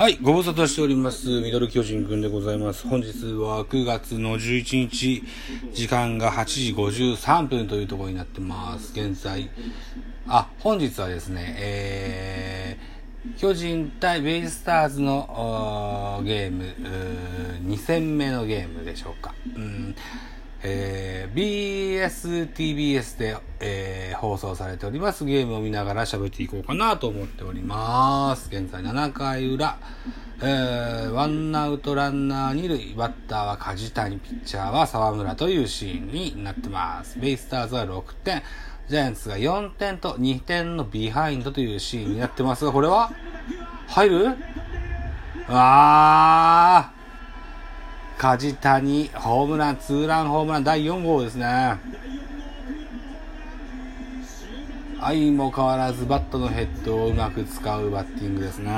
はい、ご無沙汰しております。ミドル巨人くんでございます。本日は9月の11日、時間が8時53分というところになってます。現在、あ、本日はですね、えー、巨人対ベイスターズのーゲーム、ー2戦目のゲームでしょうか。うんえー、BSTBS で、えー放送されております。ゲームを見ながら喋っていこうかなと思っております。現在7回裏、えー、ワンアウトランナー2塁、バッターは梶谷、ピッチャーは沢村というシーンになってます。ベイスターズは6点、ジャイアンツが4点と2点のビハインドというシーンになってますが、これは？入る？あー。梶谷、ホームラン、ツーランホームラン第4号ですね。相も変わらずバットのヘッドをうまく使うバッティングですね。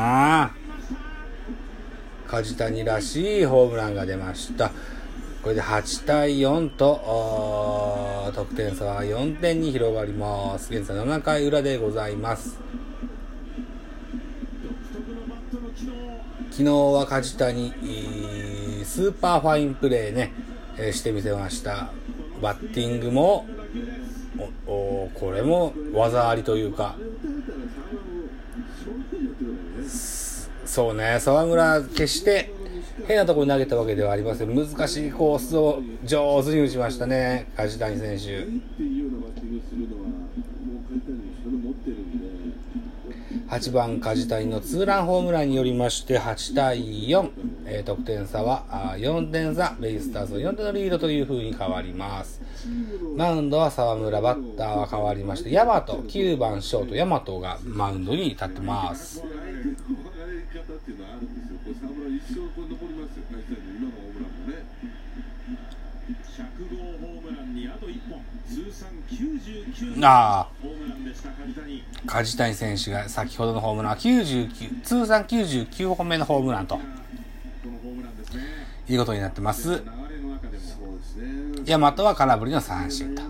梶谷らしいホームランが出ました。これで8対4と、得点差は4点に広がります。現在7回裏でございます。昨日は梶谷、スーパーファインプレーね、えーしてみせました。バッティングも、おおこれも技ありというか、そうね、沢村、決して変なところに投げたわけではありません。難しいコースを上手に打ちましたね、梶谷選手。8番梶谷のツーランホームランによりまして8対4、えー得点差はあー4点差ベイスターズの4点のリードという風に変わりますマウンドは沢村バッターは変わりまして大和9番ショート大和がマウンドに立ってますあえてこう上がり方っていうのはあるんですよ。これ、沢村一生これ残りますよ、梶谷の今のホームランもね。100号ホームランにあと1本通算99あホームランでした梶谷あ梶谷選手が先ほどのホームランは99通算99本目のホームランとこのホームランですねいうことになってます流れの中でもそうですね。大和は空振りの三振と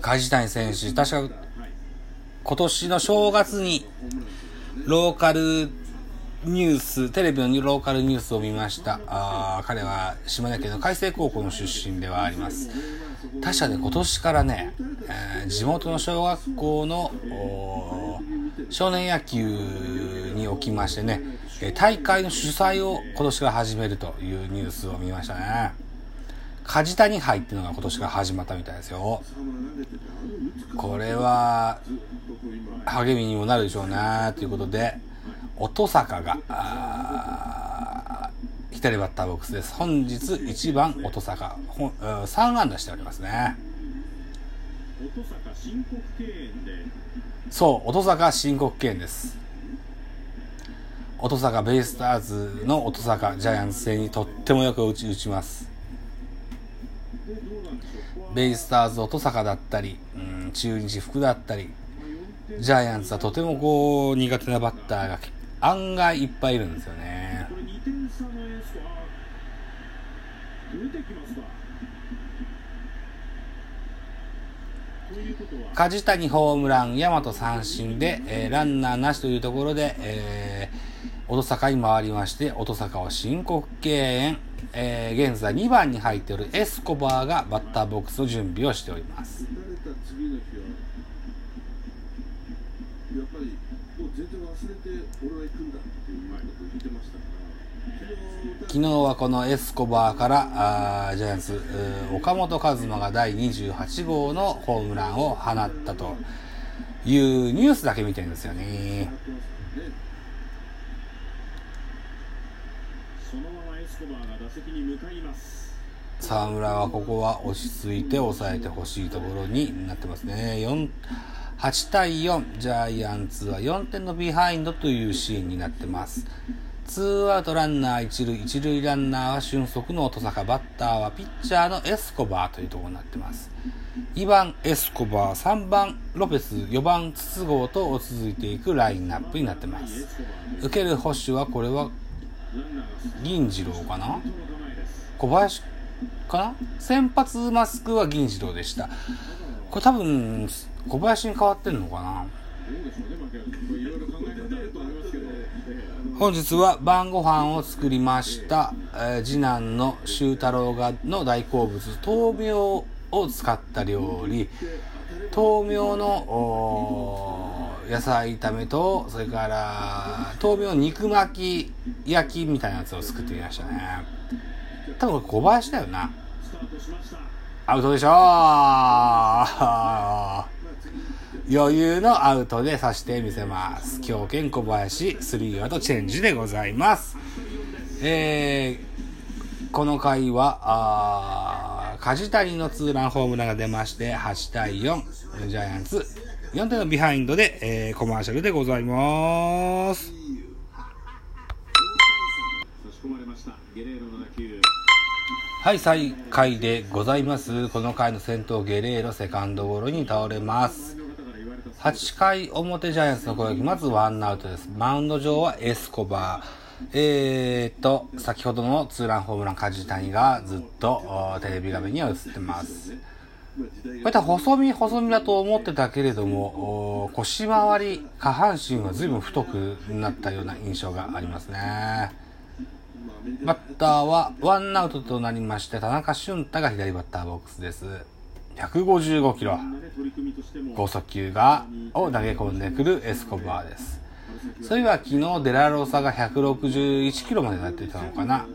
梶谷選手確かはい今年の正月に。ローカルニュース、テレビのローカルニュースを見ました。あー彼は島根県の海星高校の出身ではあります。確かね、今年からね、えー地元の小学校の少年野球におきましてね、えー大会の主催を今年から始めるというニュースを見ましたね。梶谷杯っていうのが今年から始まったみたいですよ。これは励みにもなるでしょうね。ということで音坂が左バッターボックスです。本日1番音坂。ほんうん3安打しておりますね。そう音坂申告敬遠です音坂ベイスターズの音坂ジャイアンツ戦にとってもよく打ち打ちます。ベイスターズ音坂だったり、うん、中日福だったりジャイアンツはとてもこう苦手なバッターが案外いっぱいいるんですよね。梶谷ホームラン、大和三振で、えーランナーなしというところで、えー、音坂に回りまして、音坂を申告敬遠、えー現在2番に入っているエスコバーがバッターボックスの準備をしております。打たれた次の日は、やっぱりもう全然忘れて、俺は行くんだっていうことを言ってましたから、昨昨日はこのエスコバーから、あージャイアンツ、岡本和真が第28号のホームランを放ったというニュースだけ見てるんですよね。そのままエスコバーが打席に向かいます沢村はここは落ち着いて抑えてほしいところになってますね。4 8対4、ジャイアンツは4点のビハインドというシーンになってます。ツーアウトランナー1塁、1塁ランナーは俊足の乙坂、バッターはピッチャーのエスコバーというところになってます。2番エスコバー、3番ロペス、4番筒香と続いていくラインナップになってます。受ける捕手はこれは銀次郎かな？小林かな？先発マスクは銀次郎でした。これ多分、小林に変わってんのかな、本日は晩ご飯を作りました、えー次男の修太郎がの大好物豆苗を使った料理。豆苗のおー野菜炒めとそれから豆苗肉巻き焼きみたいなやつを作ってみましたね多分これ小林だよな。アウトでしょ余裕のアウトでさしてみせます。強肩小林、スリーアウトチェンジでございます。えー、この回は、あ梶谷のツーランホームランが出まして、8対4、ジャイアンツ、4点のビハインドで、えーコマーシャルでございます。はい、再開でございます。この回の先頭ゲレーロセカンドゴロに倒れます。の方から言われた8回表ジャイアンツの攻撃、まずワンアウトです。マウンド上はエスコバー。えーっと、先ほどのツーランホームラン梶谷がずっとおテレビ画面には映ってます。こういった細身細身だと思ってたけれども、腰回り、下半身は随分太くなったような印象がありますね。バッターはワンアウトとなりまして、田中俊太が左バッターボックスです。155キロ。取り組みとしても剛速球が、を投げ込んでくるエスコバーです。そういえば昨日デラロサが161キロまでなっていたのかな。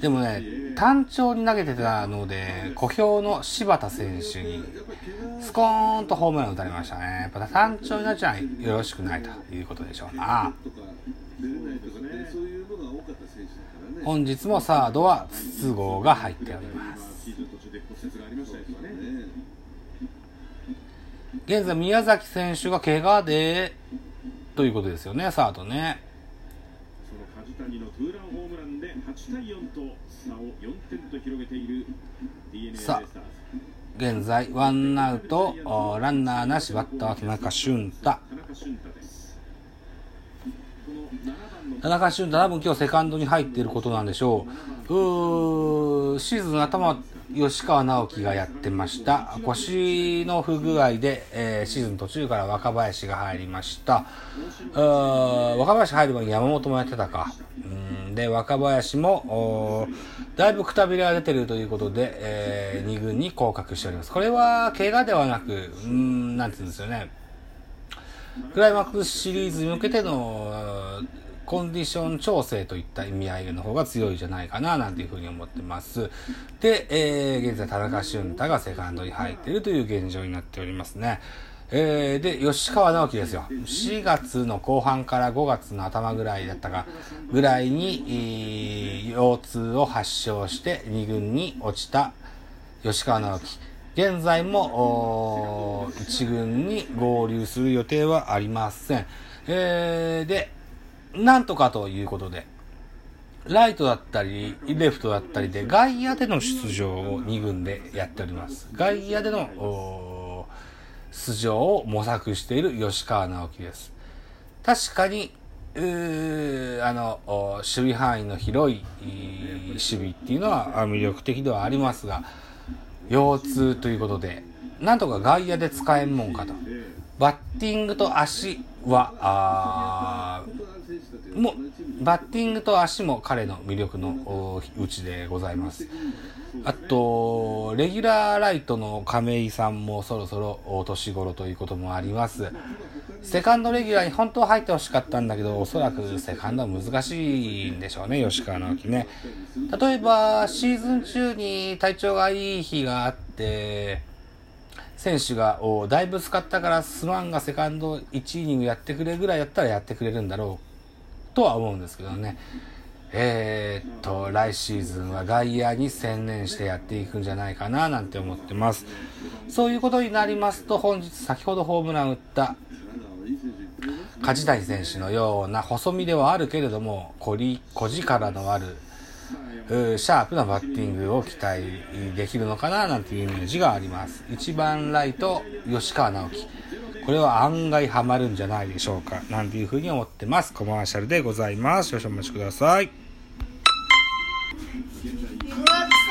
でもね、単調に投げてたので、小兵の柴田選手に、スコーンとホームランを打たれましたね。やっぱ単調になっちゃよろしくないということでしょうな。本日もサードは筒香が入っております。現在宮崎選手が怪我で、ということですよね、サードね。さーズ。現在、ワンアウト、ランナーなし、バッターは田中俊太。田中俊太です。田中俊太、多分今日セカンドに入っていることなんでしょう。うーシーズン頭、吉川直樹がやってました。腰の不具合で、えーシーズン途中から若林が入りました。うー若林入る前に山本もやってたか。うんで、若林も、だいぶくたびれが出てるということで、え2軍に降格しております。これは、怪我ではなく、うん、なんて言うんですよね。クライマックスシリーズに向けてのコンディション調整といった意味合いの方が強いじゃないかななんていうふうに思ってます。で、えー現在田中俊太がセカンドに入っているという現状になっておりますね。えーで、吉川直樹ですよ。4月の後半から5月の頭ぐらいだったか、ぐらいに、えー腰痛を発症して2軍に落ちた吉川直樹。現在も、おー一軍に合流する予定はありません。えーで、なんとかということで、ライトだったり、レフトだったりで、外野での出場を2軍でやっております。外野での、おー出場を模索している吉川直樹です。確かに、あの、守備範囲の広い守備っていうのは魅力的ではありますが、腰痛ということで、なんとか外野で使えんもんかと。バッティングと足は、も、バッティングと足も彼の魅力のうちでございます。あと、レギュラーライトの亀井さんもそろそろお年頃ということもあります。セカンドレギュラーに本当は入ってほしかったんだけど、おそらくセカンドは難しいんでしょうね、吉川直樹ね。例えば、シーズン中に体調がいい日があって、選手が、おだいぶ使ったからすまんがセカンド1イニングやってくれぐらいやったらやってくれるんだろうとは思うんですけどね。えーっと、来シーズンは外野に専念してやっていくんじゃないかななんて思ってます。そういうことになりますと、本日先ほどホームラン打った梶谷選手のような細身ではあるけれども、小力のある、シャープなバッティングを期待できるのかななんていうイメージがあります。1番ライト、吉川直樹。これは案外ハマるんじゃないでしょうか。なんていうふうに思ってます。コマーシャルでございます。少々お待ちください。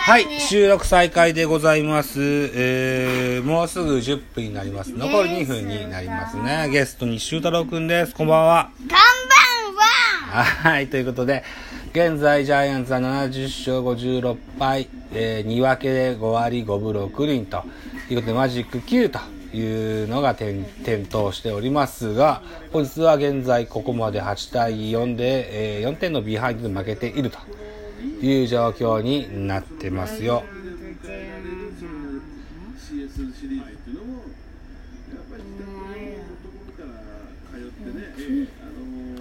はい、収録再開でございます。えー、もうすぐ10分になります。残り2分になりますね。ゲストに修太郎くんです。こんばんは。こんばんははい、ということで、現在ジャイアンツは70勝56敗、えー、2分けで5割5分6厘ということで、マジック9というのが点点灯しておりますが、本日は現在ここまで8対4で、えー4点のビハインドで負けているという状況になってますよ。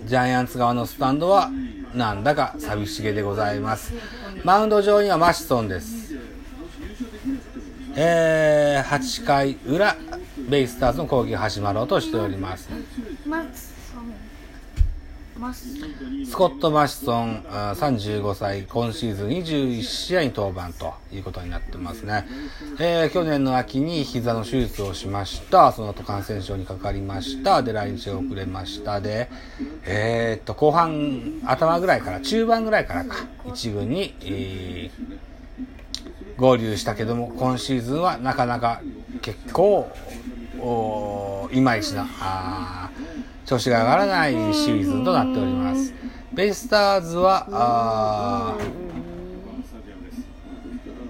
ジャイアンツ側のスタンドはなんだか寂しげでございます。マウンド上にはマシソンです。えー、8回裏、ベイスターズの攻撃が始まろうとしております。スコット・マシソン、35歳、今シーズン21試合に登板ということになってますね。えー去年の秋に膝の手術をしました。その後感染症にかかりました。で、来日が遅れました。で、えーっと、後半、頭ぐらいから、中盤ぐらいからか、一軍に、えー合流したけども、今シーズンはなかなか結構、いまいちな、あ調子が上がらないシーズンとなっております。ベイスターズは、あ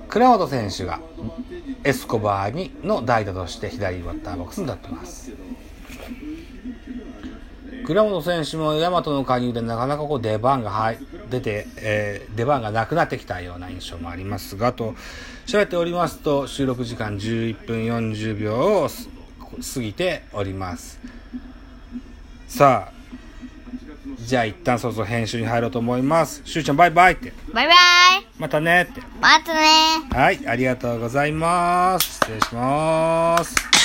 倉本選手がエスコバーにの代打として左バッターボックスに立ってます。倉本選手も大和の加入でなかなかこう出番が入出て、えー出番がなくなってきたような印象もありますが、と調べておりますと収録時間11分40秒を過ぎております。さあ、じゃあ一旦そろそろ編集に入ろうと思います。しゅうちゃんバイバイって。バイバイまたねって。またねはい、ありがとうございます。失礼します。